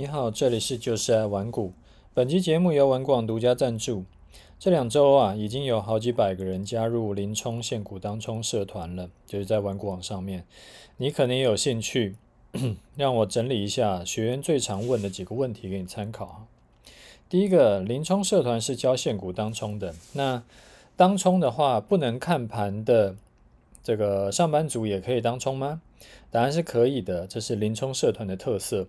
你好，这里是就是爱玩股。本期节目由玩广独家赞助。这两周啊，已经有好几百个人加入林冲现股当冲社团了，就是在玩股网上面。你可能也有兴趣，让我整理一下学员最常问的几个问题给你参考。第一个，林冲社团是教现股当冲的，那当冲的话，不能看盘的这个上班族也可以当冲吗？答案是可以的，这是林冲社团的特色。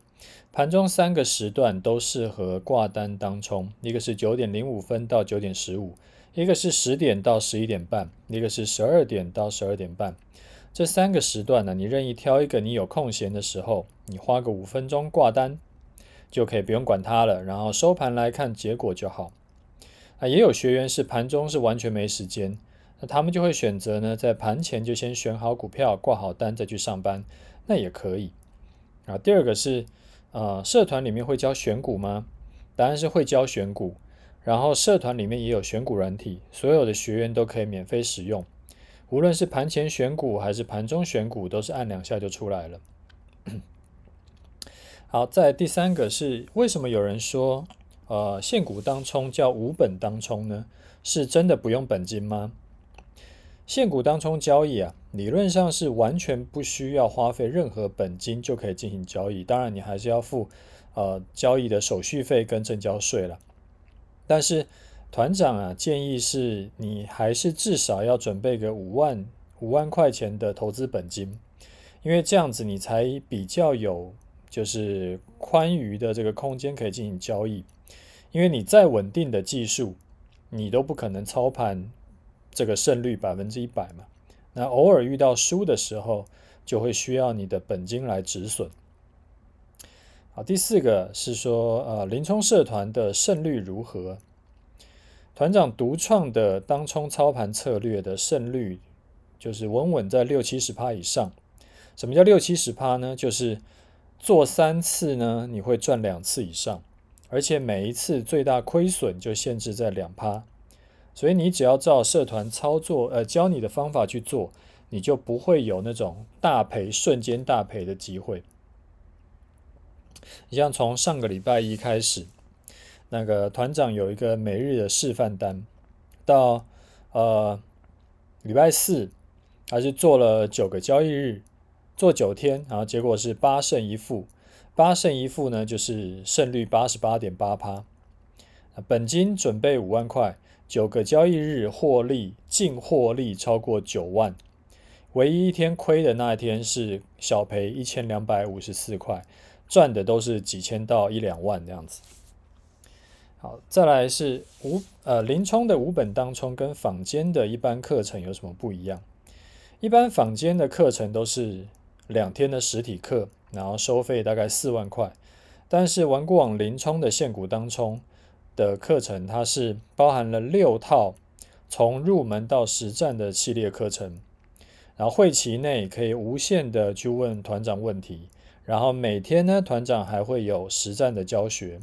盘中三个时段都适合挂单当冲，一个是九点零五分到九点十五，一个是十点到十一点半，一个是十二点到十二点半。这三个时段呢，你任意挑一个，你有空闲的时候，你花个五分钟挂单，就可以不用管它了，然后收盘来看结果就好。啊，也有学员是盘中是完全没时间。那他们就会选择呢，在盘前就先选好股票，挂好单，再去上班，那也可以。啊，第二个是，呃，社团里面会教选股吗？答案是会教选股，然后社团里面也有选股软体，所有的学员都可以免费使用。无论是盘前选股还是盘中选股，都是按两下就出来了。好，在第三个是，为什么有人说，呃，现股当冲叫无本当冲呢？是真的不用本金吗？现股当冲交易啊，理论上是完全不需要花费任何本金就可以进行交易。当然，你还是要付呃交易的手续费跟证交税了。但是团长啊，建议是你还是至少要准备个五万五万块钱的投资本金，因为这样子你才比较有就是宽裕的这个空间可以进行交易。因为你再稳定的技术，你都不可能操盘。这个胜率百分之一百嘛，那偶尔遇到输的时候，就会需要你的本金来止损。好，第四个是说，呃，林冲社团的胜率如何？团长独创的当冲操盘策略的胜率，就是稳稳在六七十趴以上。什么叫六七十趴呢？就是做三次呢，你会赚两次以上，而且每一次最大亏损就限制在两趴。所以你只要照社团操作，呃，教你的方法去做，你就不会有那种大赔、瞬间大赔的机会。你像从上个礼拜一开始，那个团长有一个每日的示范单，到呃礼拜四，还是做了九个交易日，做九天，然后结果是八胜一负，八胜一负呢，就是胜率八十八点八趴，本金准备五万块。九个交易日获利，净获利超过九万，唯一一天亏的那一天是小赔一千两百五十四块，赚的都是几千到一两万这样子。好，再来是五呃林冲的五本当冲跟坊间的一般课程有什么不一样？一般坊间的课程都是两天的实体课，然后收费大概四万块，但是玩股网林冲的现股当冲。的课程，它是包含了六套从入门到实战的系列课程，然后会期内可以无限的去问团长问题，然后每天呢，团长还会有实战的教学，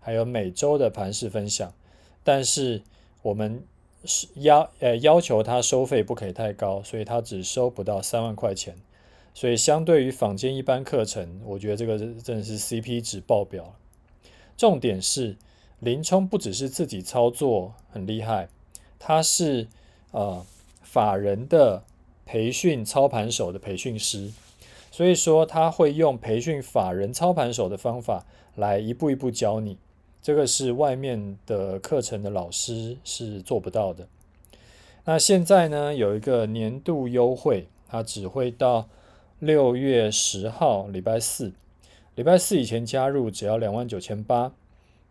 还有每周的盘式分享，但是我们是要呃要求他收费不可以太高，所以他只收不到三万块钱，所以相对于坊间一般课程，我觉得这个真的是 CP 值爆表，重点是。林冲不只是自己操作很厉害，他是呃法人的培训操盘手的培训师，所以说他会用培训法人操盘手的方法来一步一步教你，这个是外面的课程的老师是做不到的。那现在呢，有一个年度优惠，它只会到六月十号礼拜四，礼拜四以前加入只要两万九千八，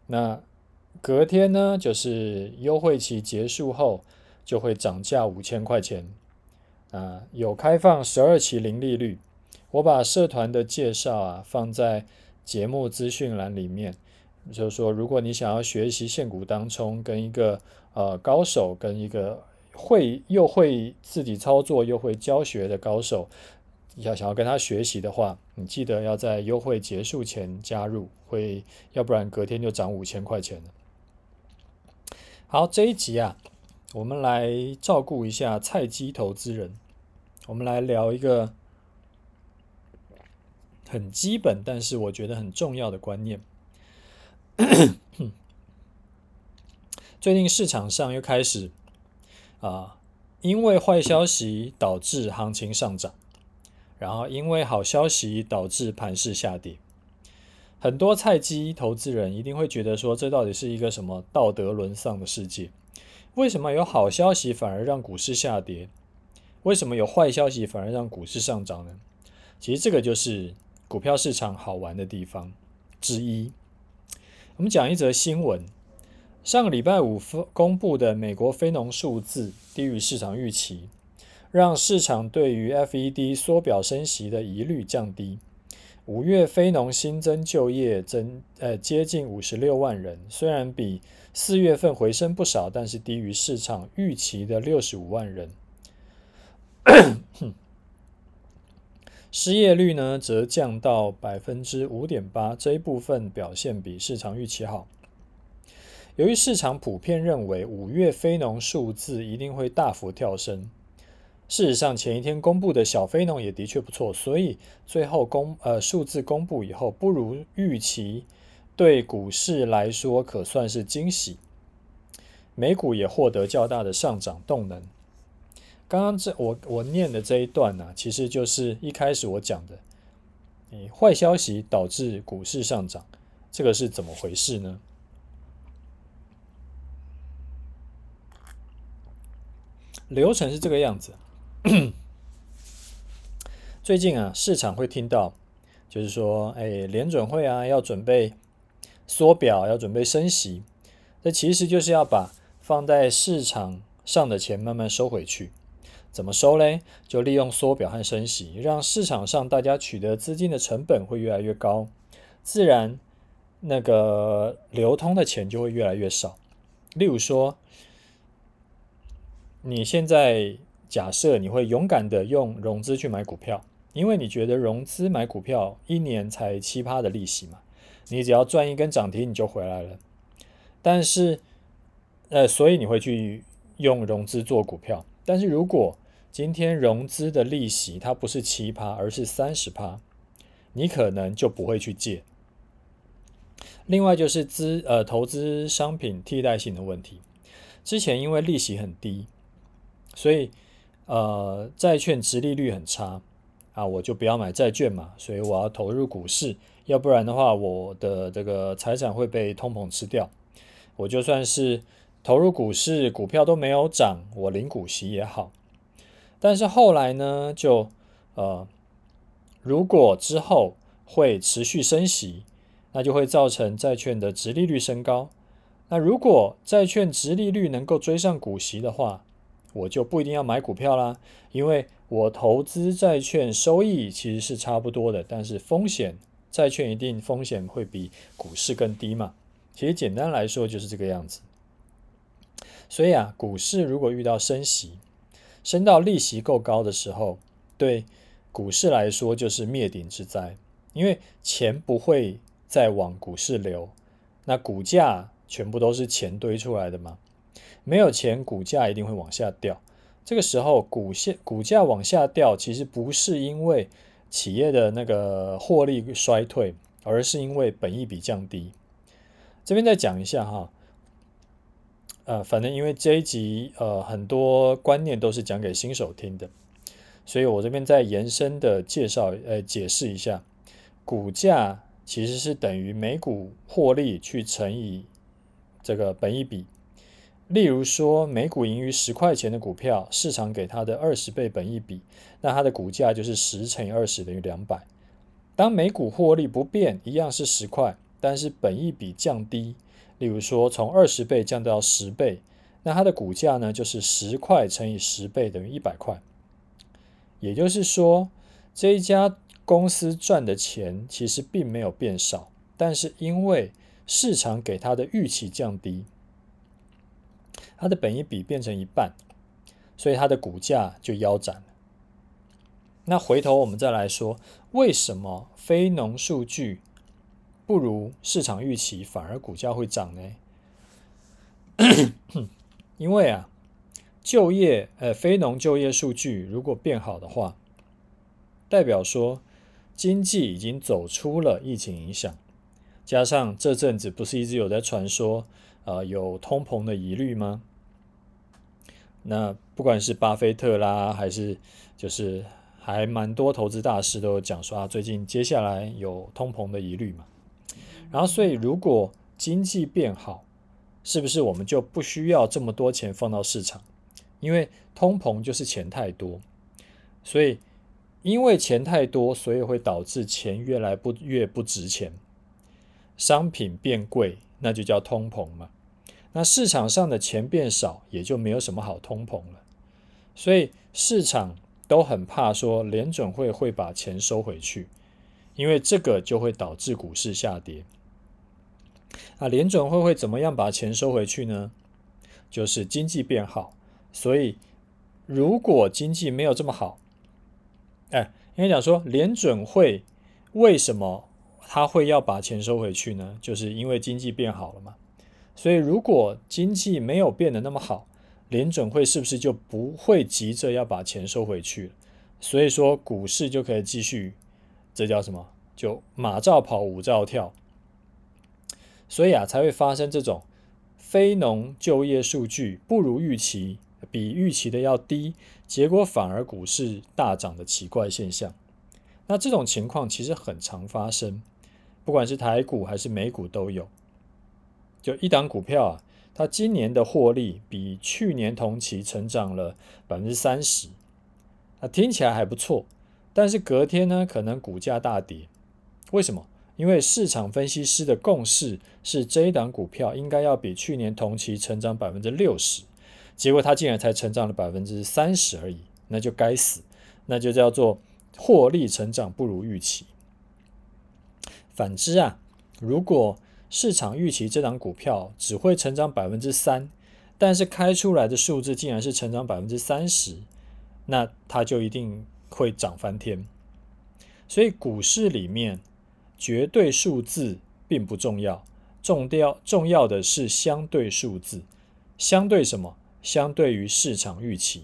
那。隔天呢，就是优惠期结束后就会涨价五千块钱啊！有开放十二期零利率，我把社团的介绍啊放在节目资讯栏里面。就是说，如果你想要学习现股当冲，跟一个呃高手，跟一个会又会自己操作又会教学的高手，要想要跟他学习的话，你记得要在优惠结束前加入，会要不然隔天就涨五千块钱了。好，这一集啊，我们来照顾一下菜鸡投资人。我们来聊一个很基本，但是我觉得很重要的观念。最近市场上又开始啊，因为坏消息导致行情上涨，然后因为好消息导致盘势下跌。很多菜鸡投资人一定会觉得说，这到底是一个什么道德沦丧的世界？为什么有好消息反而让股市下跌？为什么有坏消息反而让股市上涨呢？其实这个就是股票市场好玩的地方之一。我们讲一则新闻：上个礼拜五公布的美国非农数字低于市场预期，让市场对于 FED 缩表升息的疑虑降低。五月非农新增就业增呃接近五十六万人，虽然比四月份回升不少，但是低于市场预期的六十五万人。失业率呢则降到百分之五点八，这一部分表现比市场预期好。由于市场普遍认为五月非农数字一定会大幅跳升。事实上，前一天公布的小非农也的确不错，所以最后公呃数字公布以后不如预期，对股市来说可算是惊喜。美股也获得较大的上涨动能。刚刚这我我念的这一段呢、其实就是一开始我讲的，诶，坏消息导致股市上涨，这个是怎么回事呢？流程是这个样子。最近啊，市场会听到，就是说，哎，联准会啊，要准备缩表，要准备升息，这其实就是要把放在市场上的钱慢慢收回去。怎么收嘞？就利用缩表和升息，让市场上大家取得资金的成本会越来越高，自然那个流通的钱就会越来越少。例如说，你现在。假设你会勇敢的用融资去买股票，因为你觉得融资买股票一年才七趴的利息嘛，你只要赚一根涨停你就回来了。但是，呃，所以你会去用融资做股票。但是如果今天融资的利息它不是七趴，而是三十趴，你可能就不会去借。另外就是资呃投资商品替代性的问题，之前因为利息很低，所以。呃，债券殖利率很差啊，我就不要买债券嘛，所以我要投入股市，要不然的话，我的这个财产会被通膨吃掉。我就算是投入股市，股票都没有涨，我领股息也好。但是后来呢，就呃，如果之后会持续升息，那就会造成债券的殖利率升高。那如果债券殖利率能够追上股息的话，我就不一定要买股票啦，因为我投资债券收益其实是差不多的，但是风险，债券一定风险会比股市更低嘛。其实简单来说就是这个样子。所以啊，股市如果遇到升息，升到利息够高的时候，对股市来说就是灭顶之灾，因为钱不会再往股市流，那股价全部都是钱堆出来的嘛。没有钱，股价一定会往下掉。这个时候，股线股价往下掉，其实不是因为企业的那个获利衰退，而是因为本益比降低。这边再讲一下哈，呃，反正因为这一集呃很多观念都是讲给新手听的，所以我这边再延伸的介绍呃解释一下，股价其实是等于每股获利去乘以这个本益比。例如说，每股盈余十块钱的股票，市场给它的二十倍本益比，那它的股价就是十乘以二十等于两百。当每股获利不变，一样是十块，但是本益比降低，例如说从二十倍降到十倍，那它的股价呢就是十块乘以十倍等于一百块。也就是说，这一家公司赚的钱其实并没有变少，但是因为市场给它的预期降低。它的本益比变成一半，所以它的股价就腰斩了。那回头我们再来说，为什么非农数据不如市场预期，反而股价会涨呢？因为啊，就业呃非农就业数据如果变好的话，代表说经济已经走出了疫情影响。加上这阵子不是一直有在传说，呃，有通膨的疑虑吗？那不管是巴菲特啦，还是就是还蛮多投资大师都有讲说啊，最近接下来有通膨的疑虑嘛。然后，所以如果经济变好，是不是我们就不需要这么多钱放到市场？因为通膨就是钱太多，所以因为钱太多，所以会导致钱越来不越不值钱，商品变贵，那就叫通膨嘛。那市场上的钱变少，也就没有什么好通膨了。所以市场都很怕说联准会会把钱收回去，因为这个就会导致股市下跌。啊联准会会怎么样把钱收回去呢？就是经济变好。所以如果经济没有这么好，哎，应该讲说联准会为什么他会要把钱收回去呢？就是因为经济变好了嘛。所以，如果经济没有变得那么好，联准会是不是就不会急着要把钱收回去了？所以说，股市就可以继续，这叫什么？就马照跑，舞照跳。所以啊，才会发生这种非农就业数据不如预期，比预期的要低，结果反而股市大涨的奇怪现象。那这种情况其实很常发生，不管是台股还是美股都有。就一档股票啊，它今年的获利比去年同期成长了百分之三十，啊听起来还不错。但是隔天呢，可能股价大跌。为什么？因为市场分析师的共识是这一档股票应该要比去年同期成长百分之六十，结果它竟然才成长了百分之三十而已，那就该死，那就叫做获利成长不如预期。反之啊，如果市场预期这档股票只会成长百分之三，但是开出来的数字竟然是成长百分之三十，那它就一定会涨翻天。所以股市里面绝对数字并不重要，重要重要的是相对数字。相对什么？相对于市场预期。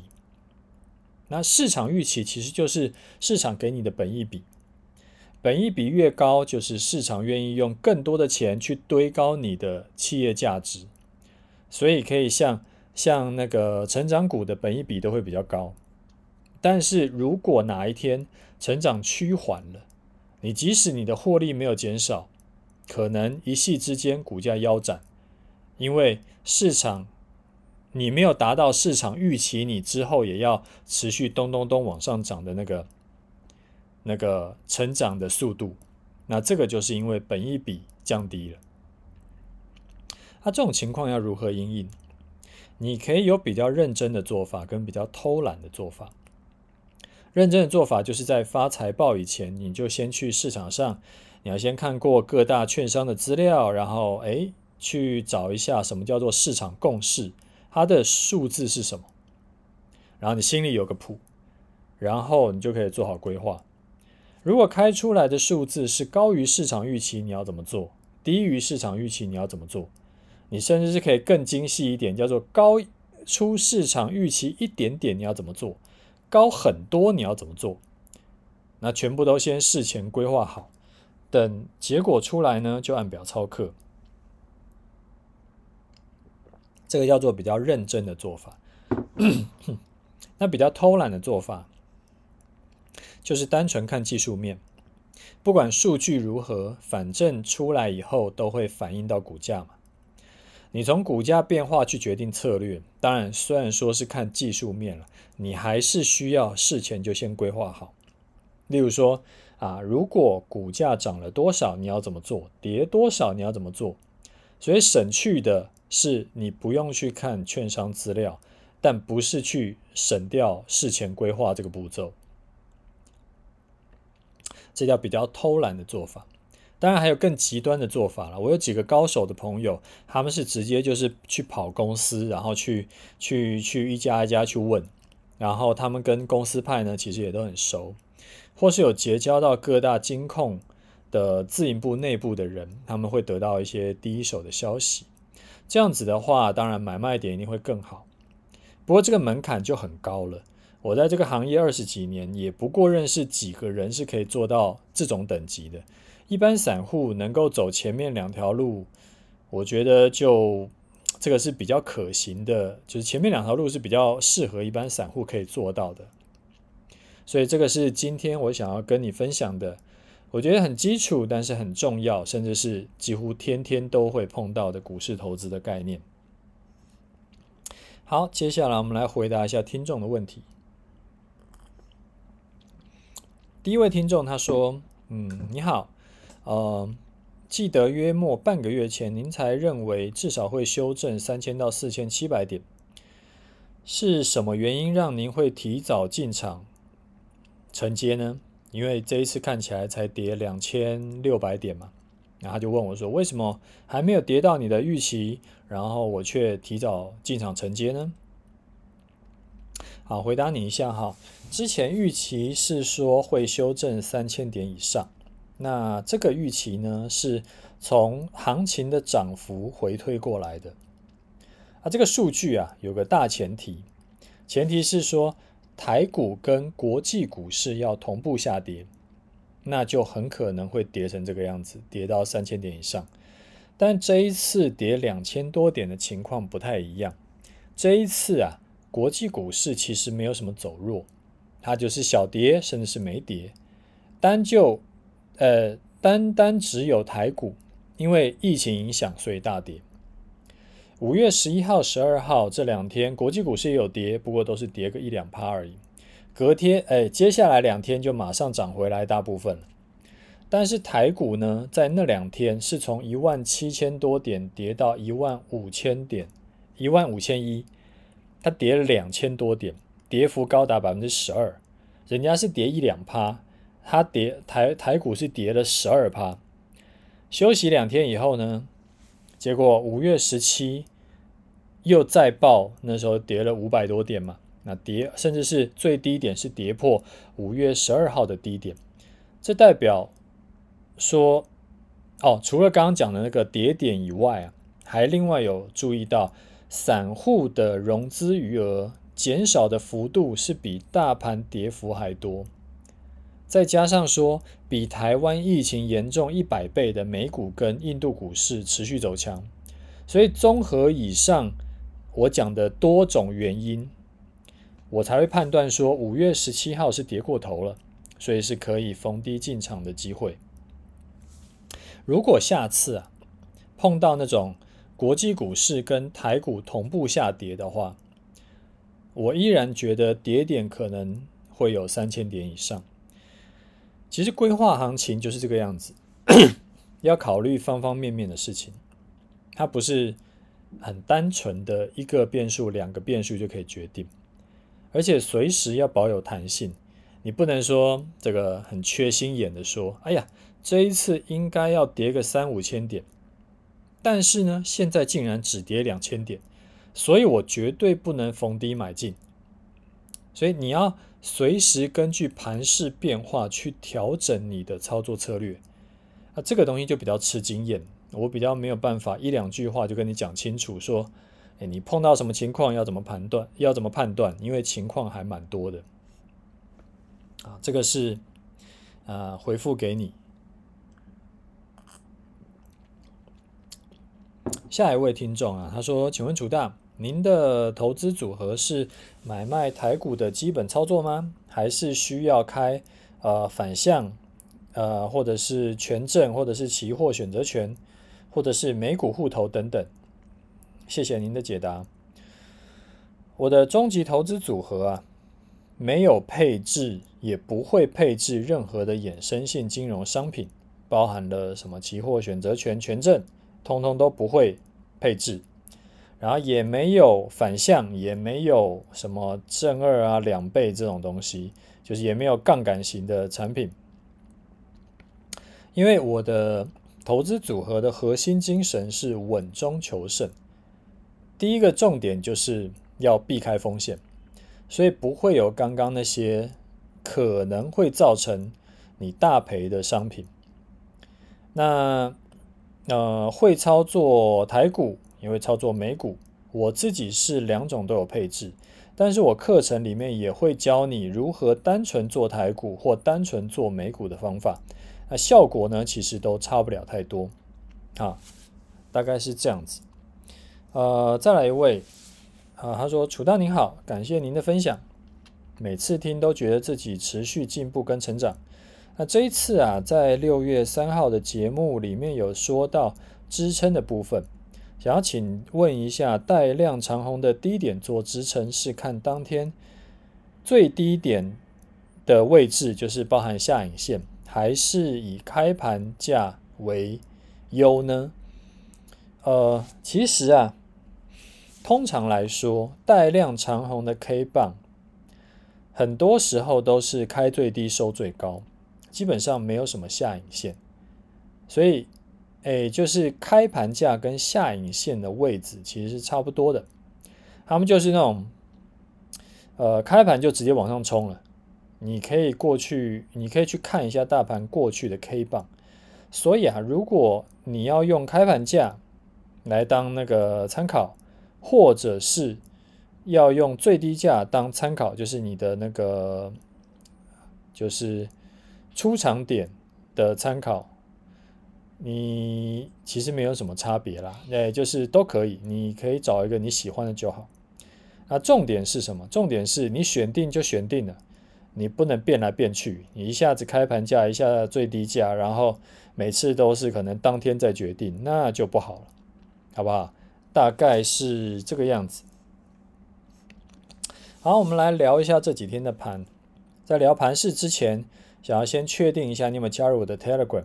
那市场预期其实就是市场给你的本益比。本益比越高，就是市场愿意用更多的钱去堆高你的企业价值，所以可以像像那个成长股的本益比都会比较高。但是如果哪一天成长趋缓了，你即使你的获利没有减少，可能一夕之间股价腰斩，因为市场你没有达到市场预期，你之后也要持续咚咚咚往上涨的那个。那个成长的速度，那这个就是因为本一比降低了。那这种情况要如何应应？你可以有比较认真的做法，跟比较偷懒的做法。认真的做法就是在发财报以前，你就先去市场上，你要先看过各大券商的资料，然后诶去找一下什么叫做市场共识，它的数字是什么，然后你心里有个谱，然后你就可以做好规划。如果开出来的数字是高于市场预期，你要怎么做？低于市场预期，你要怎么做？你甚至是可以更精细一点，叫做高出市场预期一点点，你要怎么做？高很多，你要怎么做？那全部都先事前规划好，等结果出来呢，就按表操课。这个叫做比较认真的做法。那比较偷懒的做法。就是单纯看技术面，不管数据如何，反正出来以后都会反映到股价嘛。你从股价变化去决定策略，当然虽然说是看技术面了，你还是需要事前就先规划好。例如说啊，如果股价涨了多少，你要怎么做？跌多少，你要怎么做？所以省去的是你不用去看券商资料，但不是去省掉事前规划这个步骤。这叫比较偷懒的做法，当然还有更极端的做法了。我有几个高手的朋友，他们是直接就是去跑公司，然后去去去一家一家去问，然后他们跟公司派呢其实也都很熟，或是有结交到各大金控的自营部内部的人，他们会得到一些第一手的消息。这样子的话，当然买卖点一定会更好，不过这个门槛就很高了。我在这个行业二十几年，也不过认识几个人是可以做到这种等级的，一般散户能够走前面两条路，我觉得就这个是比较可行的，就是前面两条路是比较适合一般散户可以做到的。所以这个是今天我想要跟你分享的，我觉得很基础，但是很重要，甚至是几乎天天都会碰到的股市投资的概念。好，接下来我们来回答一下听众的问题。第一位听众他说：“嗯，你好，呃，记得约莫半个月前，您才认为至少会修正三千到四千七百点，是什么原因让您会提早进场？”承接呢？因为这一次看起来才跌两千六百点嘛，然后他就问我说：“为什么还没有跌到你的预期，然后我却提早进场承接呢？”好，回答你一下哈。之前预期是说会修正三千点以上，那这个预期呢，是从行情的涨幅回推过来的。啊，这个数据啊有个大前提，前提是说。台股跟国际股市要同步下跌，那就很可能会跌成这个样子，跌到三千点以上。但这一次跌两千多点的情况不太一样。这一次啊，国际股市其实没有什么走弱，它就是小跌，甚至是没跌。单就呃单单只有台股，因为疫情影响，所以大跌。五月十一号、十二号这两天，国际股市也有跌，不过都是跌个一两趴而已。隔天，哎，接下来两天就马上涨回来，大部分。但是台股呢，在那两天是从一万七千多点跌到一万五千点，一万五千一，它跌了两千多点，跌幅高达百分之十二。人家是跌一两趴，它跌台台股是跌了十二趴。休息两天以后呢？结果五月十七又再爆，那时候跌了五百多点嘛，那跌甚至是最低点是跌破五月十二号的低点，这代表说，哦，除了刚刚讲的那个跌点以外啊，还另外有注意到散户的融资余额减少的幅度是比大盘跌幅还多。再加上说，比台湾疫情严重一百倍的美股跟印度股市持续走强，所以综合以上我讲的多种原因，我才会判断说五月十七号是跌过头了，所以是可以逢低进场的机会。如果下次啊碰到那种国际股市跟台股同步下跌的话，我依然觉得跌点可能会有三千点以上。其实规划行情就是这个样子，要考虑方方面面的事情，它不是很单纯的一个变数、两个变数就可以决定，而且随时要保有弹性。你不能说这个很缺心眼的说：“哎呀，这一次应该要跌个三五千点，但是呢，现在竟然只跌两千点，所以我绝对不能逢低买进。”所以你要。随时根据盘势变化去调整你的操作策略，啊，这个东西就比较吃经验，我比较没有办法一两句话就跟你讲清楚，说，哎，你碰到什么情况要怎么判断，要怎么判断，因为情况还蛮多的，啊，这个是啊回复给你。下一位听众啊，他说，请问楚大。您的投资组合是买卖台股的基本操作吗？还是需要开呃反向呃或者是权证或者是期货选择权或者是美股户头等等？谢谢您的解答。我的终极投资组合啊，没有配置，也不会配置任何的衍生性金融商品，包含了什么期货选择权、权证，通通都不会配置。然后也没有反向，也没有什么正二啊、两倍这种东西，就是也没有杠杆型的产品。因为我的投资组合的核心精神是稳中求胜，第一个重点就是要避开风险，所以不会有刚刚那些可能会造成你大赔的商品。那呃，会操作台股。也会操作美股，我自己是两种都有配置，但是我课程里面也会教你如何单纯做台股或单纯做美股的方法。那效果呢，其实都差不了太多，啊，大概是这样子。呃，再来一位，啊，他说：“楚大您好，感谢您的分享，每次听都觉得自己持续进步跟成长。那这一次啊，在六月三号的节目里面有说到支撑的部分，想要请问一下，带量长红的低点做支撑是看当天最低点的位置，就是包含下影线，还是以开盘价为优呢？”呃，其实啊，通常来说，带量长红的 K 棒，很多时候都是开最低收最高，基本上没有什么下影线，所以，哎，就是开盘价跟下影线的位置其实是差不多的，他们就是那种，呃，开盘就直接往上冲了，你可以过去，你可以去看一下大盘过去的 K 棒，所以啊，如果你要用开盘价，来当那个参考，或者是要用最低价当参考，就是你的那个就是出场点的参考，你其实没有什么差别啦，哎，就是都可以，你可以找一个你喜欢的就好。那重点是什么？重点是你选定就选定了，你不能变来变去，你一下子开盘价，一下最低价，然后每次都是可能当天再决定，那就不好了。好不好？大概是这个样子。好，我们来聊一下这几天的盘。在聊盘市之前，想要先确定一下你有没有加入我的 Telegram。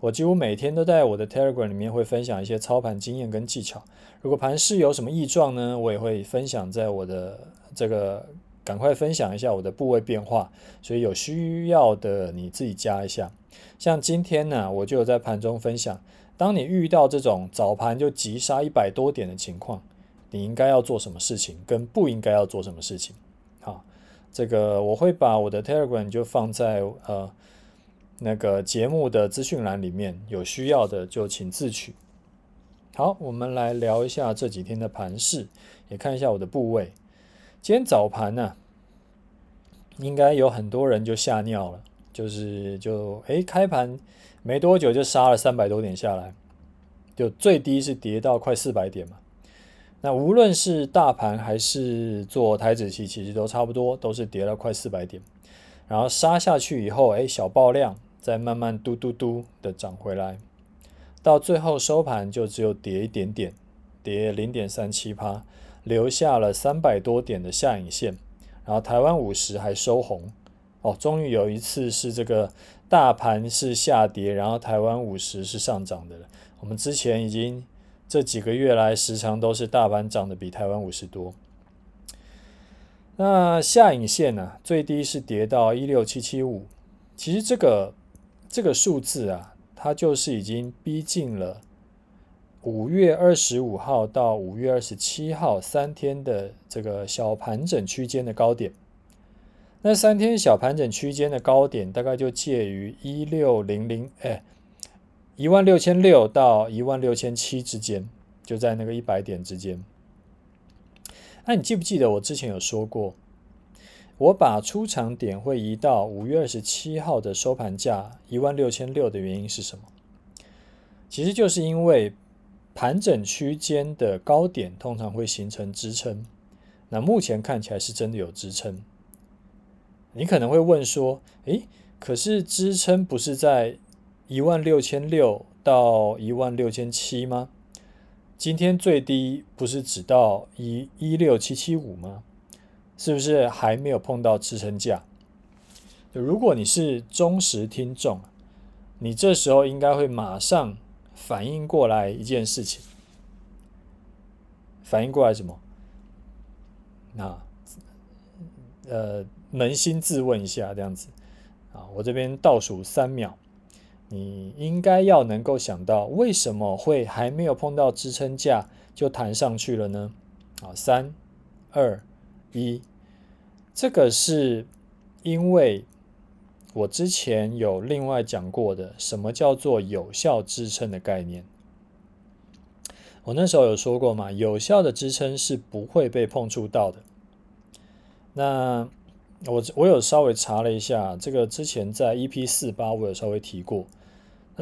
我几乎每天都在我的 Telegram 里面会分享一些操盘经验跟技巧。如果盘势有什么异状呢，我也会分享在我的这个，赶快分享一下我的部位变化。所以有需要的你自己加一下。像今天呢，我就有在盘中分享。当你遇到这种早盘就急杀一百多点的情况，你应该要做什么事情，跟不应该要做什么事情？这个我会把我的 Telegram 就放在呃那个节目的资讯栏里面，有需要的就请自取。好，我们来聊一下这几天的盘势，也看一下我的部位。今天早盘呢、应该有很多人就吓尿了，就是就诶开盘。没多久就杀了三百多点下来，就最低是跌到快四百点嘛。那无论是大盘还是做台指期，其实都差不多，都是跌了快四百点。然后杀下去以后，哎，小爆量，再慢慢嘟嘟嘟的涨回来，到最后收盘就只有跌一点点，跌零点三七趴，留下了三百多点的下影线。然后台湾五十还收红，哦，终于有一次是这个。大盘是下跌，然后台湾五十是上涨的了。我们之前已经这几个月来时常都是大盘涨得比台湾五十多。那下影线呢、最低是跌到一六七七五。其实这个这个数字啊，它就是已经逼近了五月二十五号到五月二十七号三天的这个小盘整区间的高点。那三天小盘整区间的高点大概就介于一六零零哎一万六千六到一万六千七之间，就在那个一百点之间。那你记不记得我之前有说过，我把出场点会移到五月二十七号的收盘价一万六千六的原因是什么？其实就是因为盘整区间的高点通常会形成支撑，那目前看起来是真的有支撑。你可能会问说：“诶，可是支撑不是在一万六千六到一万六千七吗？今天最低不是只到一一六七七五吗？是不是还没有碰到支撑价？如果你是忠实听众，你这时候应该会马上反应过来一件事情。反应过来什么？那，呃。”扪心自问一下，这样子啊，我这边倒数三秒，你应该要能够想到为什么会还没有碰到支撑价就弹上去了呢？啊，三、二、一，这个是因为我之前有另外讲过的，什么叫做有效支撑的概念？我那时候有说过嘛，有效的支撑是不会被碰触到的。那我我有稍微查了一下，这个之前在 EP 四八我有稍微提过，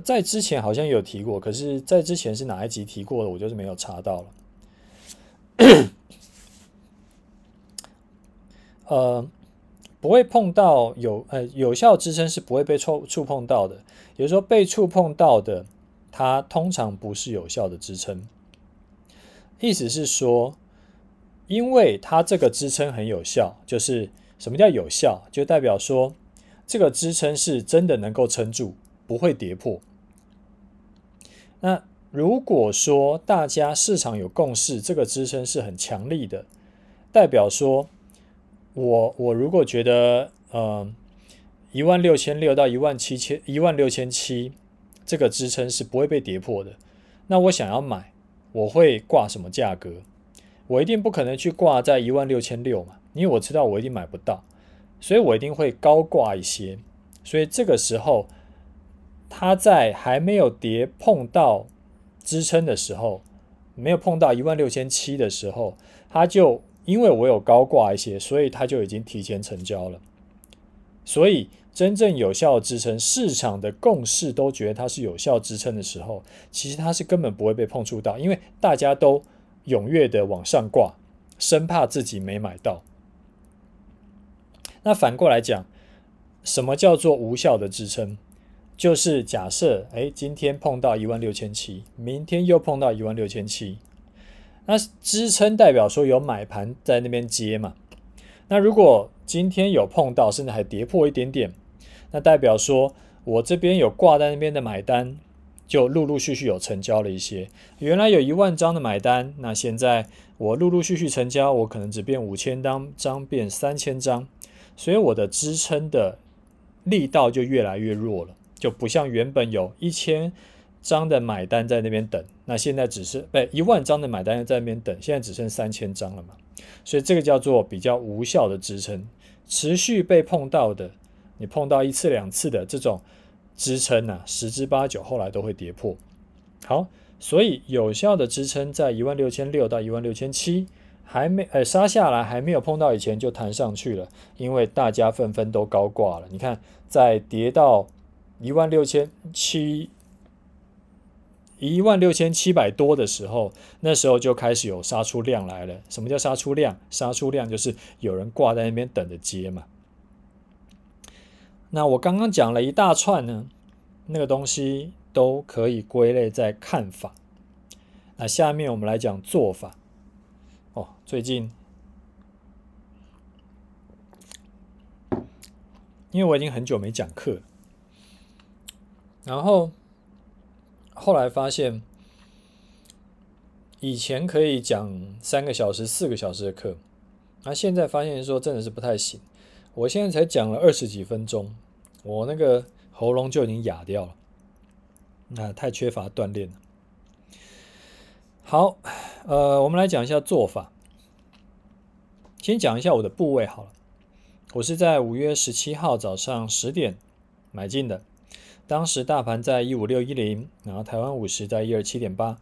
在之前好像有提过，可是在之前是哪一集提过的，我就是没有查到了。呃，不会碰到有呃有效支撑是不会被触触碰到的，也就是说被触碰到的，它通常不是有效的支撑。意思是说，因为它这个支撑很有效，就是什么叫有效？就代表说这个支撑是真的能够撑住，不会跌破。那如果说大家市场有共识，这个支撑是很强力的，代表说。我我如果觉得呃一万六千六到一万七千一万六千七这个支撑是不会被跌破的，那我想要买，我会挂什么价格？我一定不可能去挂在一万六千六嘛，因为我知道我一定买不到，所以我一定会高挂一些。所以这个时候，它在还没有跌碰到支撑的时候，没有碰到一万六千七的时候，它就。因为我有高挂一些，所以它就已经提前成交了。所以真正有效支撑，市场的共识都觉得它是有效支撑的时候，其实它是根本不会被碰触到，因为大家都踊跃的往上挂，生怕自己没买到。那反过来讲，什么叫做无效的支撑？就是假设，哎，今天碰到一万六千七，明天又碰到一万六千七。那支撑代表说有买盘在那边接嘛？那如果今天有碰到，甚至还跌破一点点，那代表说我这边有挂在那边的买单，就陆陆续续有成交了一些。原来有一万张的买单，那现在我陆陆续续成交，我可能只变五千张，张变三千张，所以我的支撑的力道就越来越弱了，就不像原本有一千。张的买单在那边等，那现在只是被一万张的买单在那边等，现在只剩三千张了嘛？所以这个叫做比较无效的支撑，持续被碰到的，你碰到一次两次的这种支撑呢、十之八九后来都会跌破。好，所以有效的支撑在一万六千六到一万六千七，还没呃杀下来，还没有碰到以前就弹上去了，因为大家纷纷都高挂了。你看，在跌到一万六千七。一万六千七百多的时候，那时候就开始有杀出量来了。什么叫杀出量？杀出量就是有人挂在那边等着接嘛。那我刚刚讲了一大串呢，那个东西都可以归类在看法。那下面我们来讲做法。哦，最近因为我已经很久没讲课，然后。后来发现，以前可以讲三个小时、四个小时的课，那现在发现说真的是不太行。我现在才讲了二十几分钟，我那个喉咙就已经哑掉了，那太缺乏锻炼了。好，呃，我们来讲一下做法。先讲一下我的部位好了，我是在五月十七号早上十点买进的。当时大盘在一五六一零，然后台湾五十在一二七点八，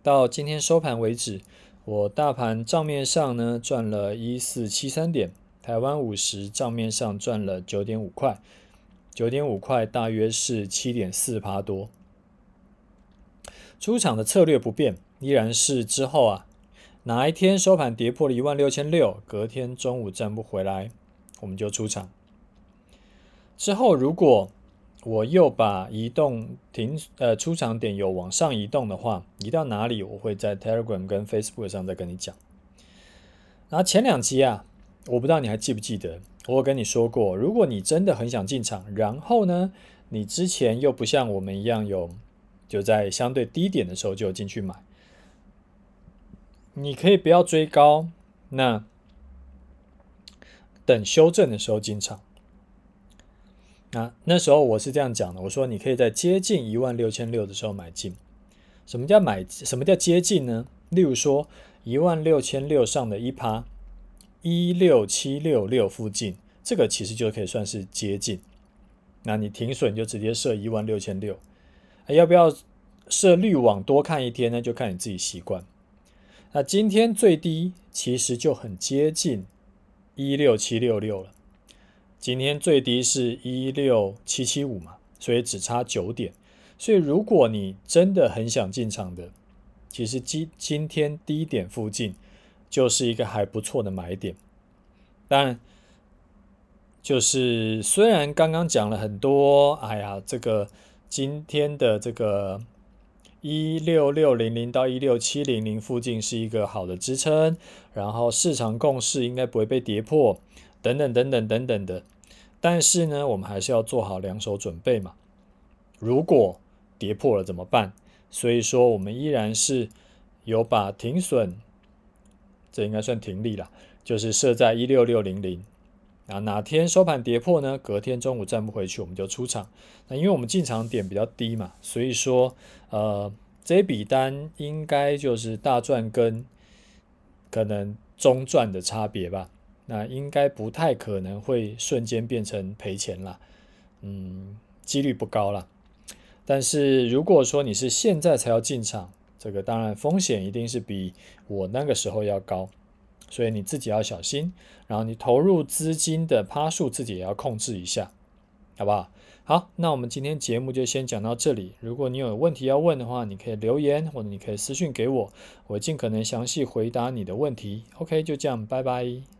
到今天收盘为止，我大盘账面上呢赚了一四七三点，台湾五十账面上赚了九点五块，九点五块大约是七点四趴多。出场的策略不变，依然是之后啊，哪一天收盘跌破了一万六千六，隔天中午站不回来，我们就出场。之后如果我又把移动停呃出场点有往上移动的话，移到哪里？我会在 Telegram 跟 Facebook 上再跟你讲。然后前两集啊，我不知道你还记不记得，我有跟你说过，如果你真的很想进场，然后呢，你之前又不像我们一样有就在相对低点的时候就进去买，你可以不要追高，那等修正的时候进场。那那时候我是这样讲的，我说你可以在接近一万六千六的时候买进。什么叫买？什么叫接近呢？例如说一万六千六上的一趴，一六七六六附近，这个其实就可以算是接近。那你停损就直接设一万六千六，要不要设滤网多看一天呢？就看你自己习惯。那今天最低其实就很接近一六七六六了。今天最低是一六七七五嘛，所以只差九点。所以如果你真的很想进场的，其实今今天低点附近就是一个还不错的买点。当然，就是虽然刚刚讲了很多，哎呀，这个今天的这个。一六六零零到一六七零零附近是一个好的支撑，然后市场共识应该不会被跌破，等等等等等等的。但是呢，我们还是要做好两手准备嘛。如果跌破了怎么办？所以说，我们依然是有把停损，这应该算停利了，就是设在一六六零零。啊，哪天收盘跌破呢？隔天中午站不回去，我们就出场。那因为我们进场点比较低嘛，所以说，呃，这笔单应该就是大赚跟可能中赚的差别吧。那应该不太可能会瞬间变成赔钱啦，嗯，几率不高啦。但是如果说你是现在才要进场，这个当然风险一定是比我那个时候要高。所以你自己要小心，然后你投入资金的趴数自己也要控制一下，好不好？好，那我们今天节目就先讲到这里。如果你有问题要问的话，你可以留言或者你可以私信给我，我尽可能详细回答你的问题。OK，就这样，拜拜。